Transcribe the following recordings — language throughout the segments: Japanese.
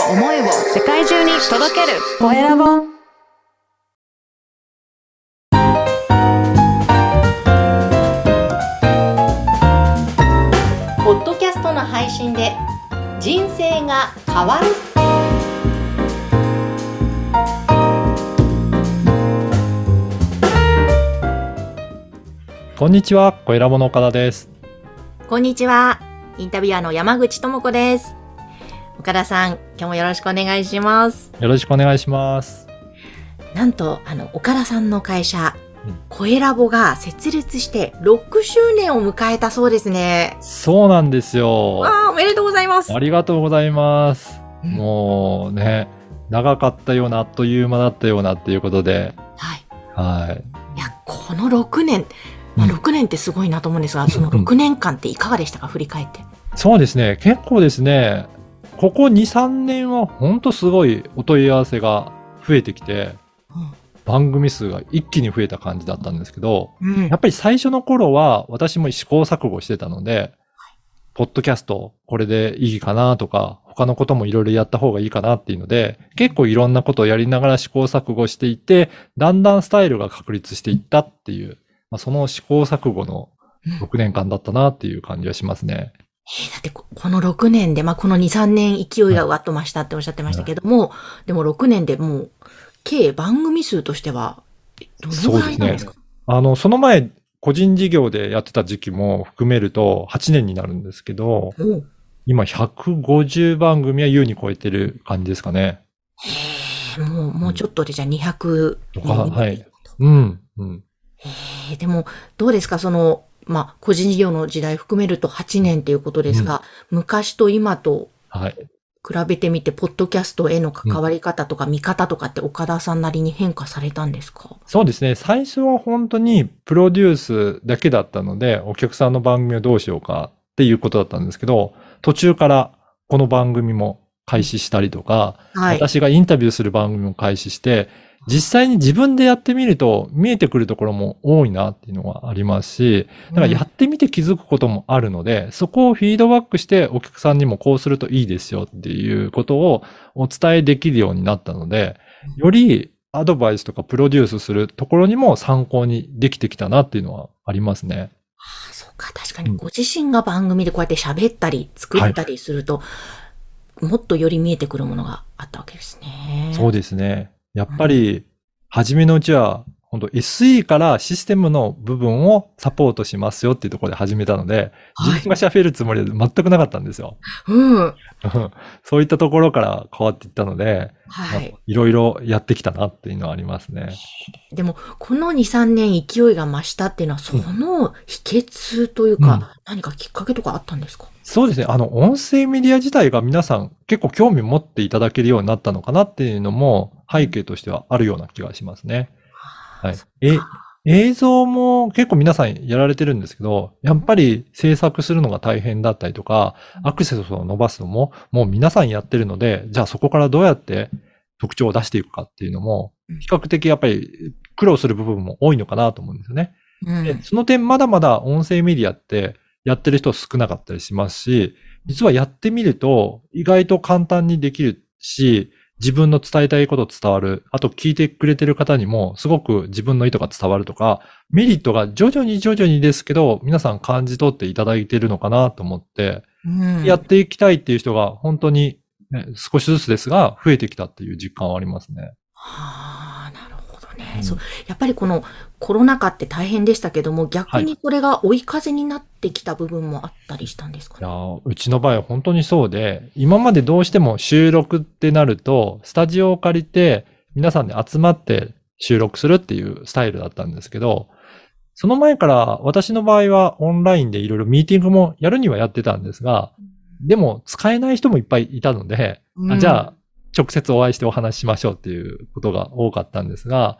を思いを世界中に届ける。コエラボ。ポッドキャストの配信で人生が変わる。こんにちは、小ラボの岡田です。こんにちはインタビュアーの山口智子です岡田さん今日もよろしくお願いします。よろしくお願いします。なんとあの岡田さんの会社うん。コエラボが設立して6周年を迎えたそうですね。そうなんですよ。わあおめでとうございます。ありがとうございます。うん。もうね、長かったような、あっという間だったようなっていうことで、はい。はい。いやこの6年まあ、うん。6年ってすごいなと思うんですが、その6年間っていかがでしたか？振り返って。そうですね、結構ですね、ここ2、3年は本当すごいお問い合わせが増えてきて、番組数が一気に増えた感じだったんですけど、うん。やっぱり最初の頃は私も試行錯誤してたので、ポッドキャストこれでいいかなとか、他のこともいろいろやった方がいいかなっていうので、結構いろんなことをやりながら試行錯誤していて、だんだんスタイルが確立していったっていう、まあ、その試行錯誤の6年間だったなっていう感じはしますね。えーだってここの6年で、まあ、この2、3年勢いがわっと増したっておっしゃってましたけども、でも6年でもう、計番組数としては、どのぐらいなんですか？あの、その前、個人事業でやってた時期も含めると8年になるんですけど、おう。今150番組は優に超えてる感じですかね。へーもう、もうちょっとでじゃあ200とかはい。うん。うん。へーでも、どうですか？その、まあ、個人事業の時代含めると8年っていうことですが、昔と今とはい。比べてみて、ポッドキャストへの関わり方とか見方とかって岡田さんなりに変化されたんですか？そうですね。最初は本当にプロデュースだけだったので、お客さんの番組をどうしようかっていうことだったんですけど、途中からこの番組も開始したりとか、はい。私がインタビューする番組も開始して、実際に自分でやってみると見えてくるところも多いなっていうのがありますし、だからやってみて気づくこともあるので、そこをフィードバックしてお客さんにもこうするといいですよっていうことをお伝えできるようになったので、よりアドバイスとかプロデュースするところにも参考にできてきたなっていうのはありますね。あそうか、確かにご自身が番組でこうやって喋ったり、作ったりすると、もっとより見えてくるものがあったわけですね。そうですね。やっぱり、初めのうちは、本当 SE からシステムの部分をサポートしますよっていうところで始めたので、はい自分が喋るつもりは全くなかったんですよ。うん。そういったところから変わっていったので、はい。いろいろやってきたなっていうのはありますね。でも、この2、3年勢いが増したっていうのは、その秘訣というか、うん何かきっかけとかあったんですか？そうですね。あの、音声メディア自体が皆さん結構興味持っていただけるようになったのかなっていうのも背景としてはあるような気がしますね。はい。え、映像も結構皆さんやられてるんですけど、やっぱり制作するのが大変だったりとか、アクセスを伸ばすのももう皆さんやってるので、じゃあそこからどうやって特徴を出していくかっていうのもうん、比較的やっぱり苦労する部分も多いのかなと思うんですよね。うんでその点まだまだ音声メディアってやってる人少なかったりしますし、実はやってみると意外と簡単にできるし、自分の伝えたいこと伝わる。あと聞いてくれてる方にもすごく自分の意図が伝わるとか、メリットが徐々に徐々にですけど、皆さん感じ取っていただいているのかなと思って、うんやっていきたいっていう人が本当に、ね、少しずつですが増えてきたっていう実感はありますね。はあ、ね、うん。そう。やっぱりこのコロナ禍って大変でしたけども、逆にそれが追い風になってきた部分もあったりしたんですかね？いやーうちの場合は本当にそうで、今までどうしても収録ってなると、スタジオを借りて、皆さんで集まって収録するっていうスタイルだったんですけど、その前から私の場合はオンラインでいろいろミーティングもやるにはやってたんですが、でも使えない人もいっぱいいたので、あじゃあ直接お会いしてお話ししましょうっていうことが多かったんですが、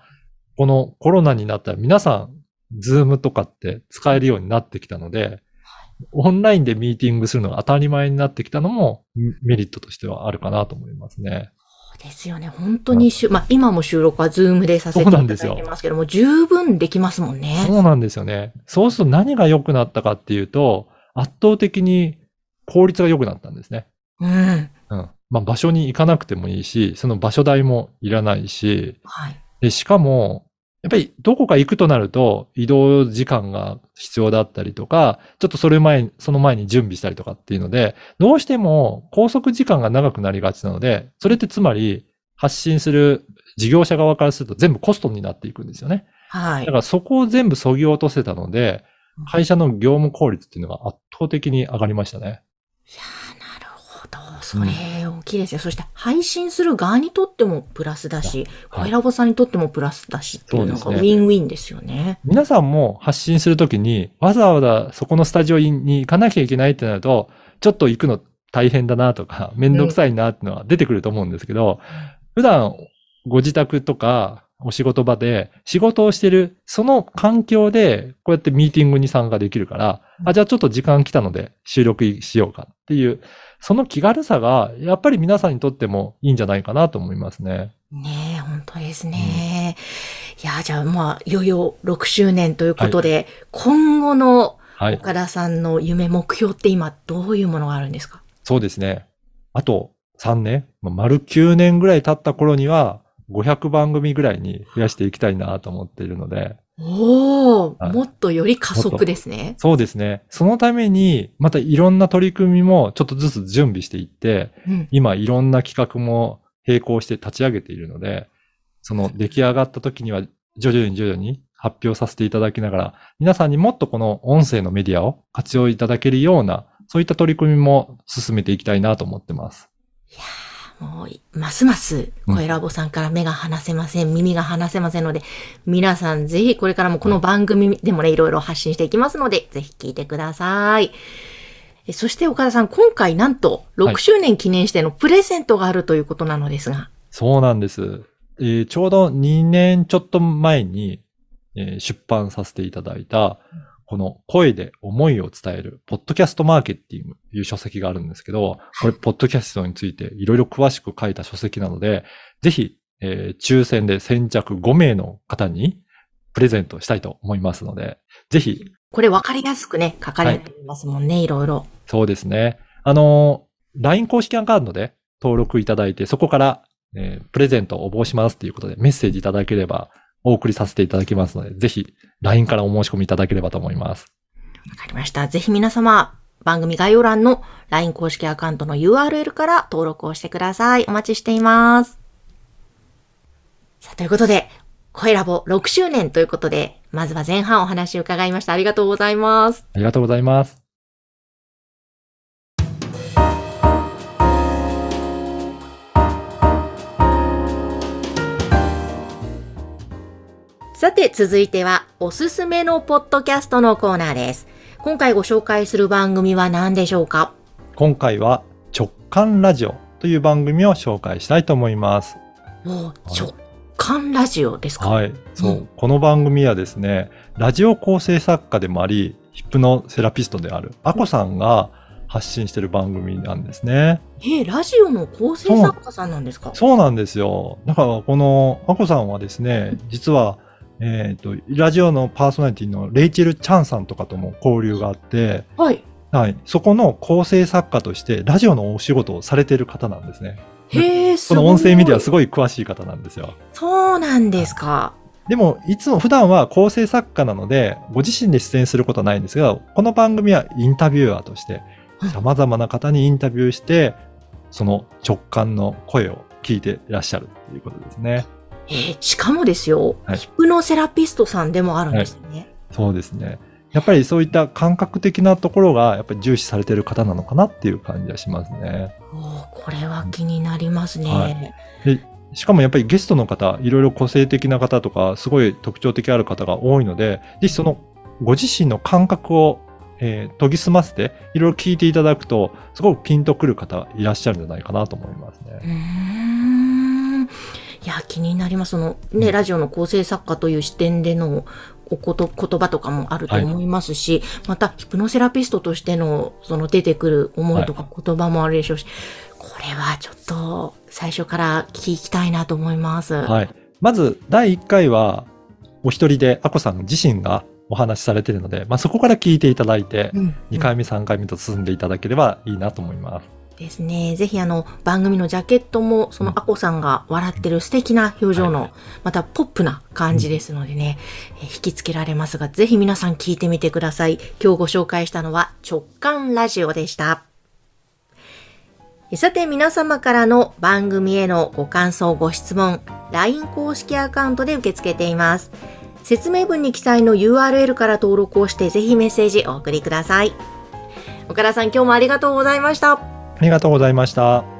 このコロナになったら皆さん、 Zoomとかって使えるようになってきたので、オンラインでミーティングするのが当たり前になってきたのもメリットとしてはあるかなと思いますね。そうですよね。本当にしゅ、まあ今も収録は Zoomでさせていただいてますけども、十分できますもんね。そうなんですよね。そうすると何が良くなったかっていうと、圧倒的に効率が良くなったんですね。うん。うん。まあ場所に行かなくてもいいし、その場所代もいらないし、はい。で、しかも、やっぱりどこか行くとなると移動時間が必要だったりとか、ちょっとそれ前に、その前に準備したりとかっていうので、どうしても拘束時間が長くなりがちなので、それってつまり発信する事業者側からすると全部コストになっていくんですよね。はいだか。らそこを全部削ぎ落とせたので、会社の業務効率っていうのが圧倒的に上がりましたね。いやーなるほど。それ、大きいですよ。そして、配信する側にとってもプラスだし、はい声ラボさんにとってもプラスだしっていうのがウィンウィンですよね。皆さんも発信するときに、わざわざそこのスタジオに行かなきゃいけないってなると、ちょっと行くの大変だなとか、めんどくさいなっていうのは出てくると思うんですけど、普段ご自宅とかお仕事場で仕事をしてる、その環境でこうやってミーティングに参加できるから、あ、じゃあちょっと時間来たので収録しようかっていう、その気軽さがやっぱり皆さんにとってもいいんじゃないかなと思いますね。ねえ、本当ですね。いや、じゃあまあ、いよいよ6周年ということで、今後のはい。岡田さんの夢、目標って今どういうものがあるんですか？そうですね。あと3年、まあ丸9年ぐらい経った頃には、500番組ぐらいに増やしていきたいなと思っているので、おお、はいもっとより加速ですね。そうですね。そのために、またいろんな取り組みもちょっとずつ準備していって、うん。今いろんな企画も並行して立ち上げているので、その出来上がった時には徐々に徐々に発表させていただきながら、皆さんにもっとこの音声のメディアを活用いただけるような、そういった取り組みも進めていきたいなと思ってます。いやーもう、ますます、声ラボさんから目が離せません、耳が離せませんので、皆さんぜひこれからもこの番組でもね、いろいろ発信していきますので、ぜひ聞いてください。えそして岡田さん、今回なんと6周年記念してのプレゼントがあるということなのですが。そうなんです。えーちょうど2年ちょっと前に、えー出版させていただいた、この声で思いを伝える、ポッドキャストマーケティングという書籍があるんですけど、これ、ポッドキャストについていろいろ詳しく書いた書籍なので、ぜひ、えー抽選で先着5名の方にプレゼントしたいと思いますので、ぜひ、これ分かりやすくね、書かれていますもんね、いろいろ。そうですね。あのー、LINE 公式アカウントで登録いただいて、そこから、えープレゼントを応募しますということでメッセージいただければお送りさせていただきますので、ぜひ LINE からお申し込みいただければと思います。わかりました。ぜひ皆様、番組概要欄の LINE 公式アカウントの URL から登録をしてください。お待ちしています。さあ、ということで、声ラボ6周年ということで、まずは前半お話を伺いました。ありがとうございます。ありがとうございます。さて、続いては、おすすめのポッドキャストのコーナーです。今回ご紹介する番組は何でしょうか？今回は直感ラジオという番組を紹介したいと思います。もう、直感ラジオですか？はい。そう。うんこの番組はですね、ラジオ構成作家でもあり、ヒプノセラピストであるアコさんが発信している番組なんですね。えーラジオの構成作家さんなんですか？そうなんですよ。だから、この、アコさんはですね、実は、えっ、と、ラジオのパーソナリティのレイチェル・チャンさんとかとも交流があって、はい。はい。そこの構成作家として、ラジオのお仕事をされている方なんですね。へえ、すこ。の音声メディアすごい詳しい方なんですよ。そうなんですか。でも、いつも普段は構成作家なので、ご自身で出演することはないんですが、この番組はインタビュアーとしてうん、様々な方にインタビューして、その直感の声を聞いていらっしゃるということですね。えーしかもですよ、はいヒプノセラピストさんでもあるんですね。そうですね。やっぱりそういった感覚的なところが、やっぱり重視されている方なのかなっていう感じがしますね。おーこれは気になりますね。はいしかもやっぱりゲストの方、いろいろ個性的な方とか、すごい特徴的ある方が多いので、ぜひそのご自身の感覚を、えー研ぎ澄ませて、いろいろ聞いていただくと、すごくピンとくる方いらっしゃるんじゃないかなと思いますね。ん。いや、気になります。そのね、うんラジオの構成作家という視点でのおこと言葉とかもあると思いますし、またヒプノセラピストとしてのその出てくる思いとか言葉もあるでしょうし、これはちょっと最初から聞きたいなと思います。はい。まず、第1回は、お一人でアコさん自身がお話しされているので、まあ、そこから聞いていただいて、うん2回目、3回目と進んでいただければいいなと思います。ですね。ぜひあの番組のジャケットもそのアコさんが笑ってる素敵な表情の、はいまたポップな感じですのでね、えー引きつけられますが、ぜひ皆さん聞いてみてください。今日ご紹介したのは直感ラジオでした。さて皆様からの番組へのご感想、ご質問、LINE 公式アカウントで受け付けています。説明文に記載の URL から登録をしてぜひメッセージお送りください。岡田さん今日もありがとうございました。ありがとうございました。